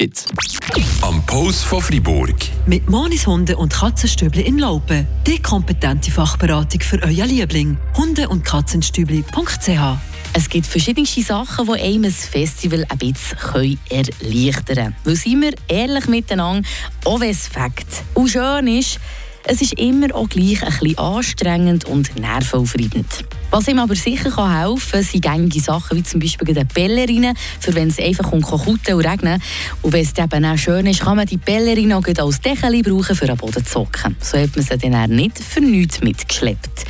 gibt's. Am Post von Fribourg. Mit Monis Hunde und Katzenstübli in Laupen. Die kompetente Fachberatung für euer Liebling. Hunde- und Katzenstübli.ch es gibt verschiedenste Sachen, die einem ein Festival ein bisschen erleichtern können. Weil sind wir ehrlich miteinander, auch wenn es Fakt und schön ist, es ist immer auch gleich ein bisschen anstrengend und nervenaufreibend. Was ihm aber sicher kann helfen kann, sind gängige Sachen wie zum Beispiel die Pellerine, für wenn es einfach um Kutten und regnen. Und wenn es eben auch schön ist, kann man die Pellerine auch als Deckel brauchen, für den Boden zu zocken. So hat man sie dann nicht für nichts mitgeschleppt.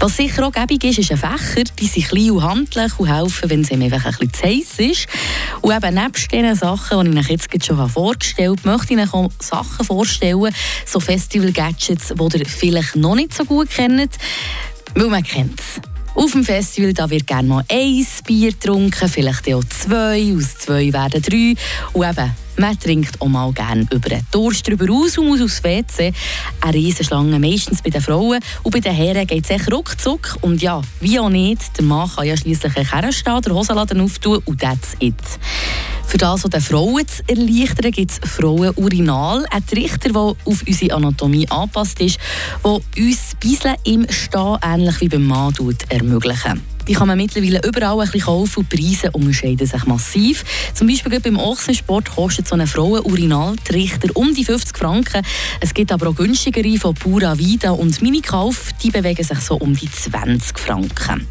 Was sicher auch gäbig ist, ist ein Fächer. Die sind klein und handlich und helfen, wenn es ihm einfach ein bisschen zu heiß ist. Und eben nebst diesen Sachen, die ich euch jetzt schon vorgestellt habe, möchte ich euch auch Sachen vorstellen, so Festival-Gadgets, die ihr vielleicht noch nicht so gut kennt, weil man kennt es. Auf dem Festival da wird gerne mal ein Bier getrunken, vielleicht auch zwei, aus zwei werden drei. Und eben, man trinkt auch mal gerne über den Durst drüber aus und muss aufs WC. Eine Riesenschlange, meistens bei den Frauen. Und bei den Herren geht es echt ruckzuck. Und ja, wie auch nicht, der Mann kann ja schliesslich herstehen, den Hosenladen auftun und that's it. Für das, was den Frauen zu erleichtern, gibt es Frauenurinal. Ein Trichter, der auf unsere Anatomie angepasst ist, der uns das Beiseln im Stehen ähnlich wie beim Mann ermöglichen. Die kann man mittlerweile überall ein bisschen kaufen und Preise unterscheiden sich massiv. Zum Beispiel beim Ochsensport kostet so ein Frauenurinaltrichter um die 50 Franken. Es gibt aber auch günstigere von Pura Vida und Minikauf, die bewegen sich so um die 20 Franken.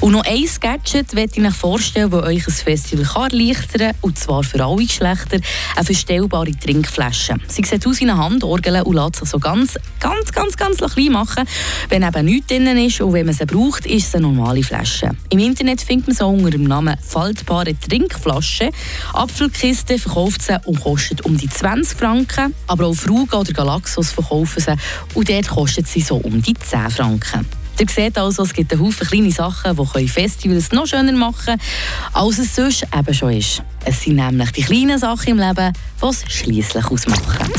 Und noch ein Gadget möchte ich euch vorstellen, das euch ein Festival kann erleichtern kann, und zwar für alle Geschlechter, eine verstellbare Trinkflasche. Sie sieht aus wie eine Handorgel und lässt sich so ganz, ganz, ganz, ganz klein machen. Wenn eben nichts drin ist und wenn man sie braucht, ist es eine normale Flasche. Im Internet findet man sie unter dem Namen faltbare Trinkflasche. Apfelkiste verkauft sie und kostet um die 20 Franken. Aber auch Fruga oder Galaxos verkaufen sie und dort kostet sie so um die 10 Franken. Ihr seht also, es gibt einen Haufen kleine Sachen, die Festivals noch schöner machen können, als es sonst eben schon ist. Es sind nämlich die kleinen Sachen im Leben, die es schliesslich ausmachen.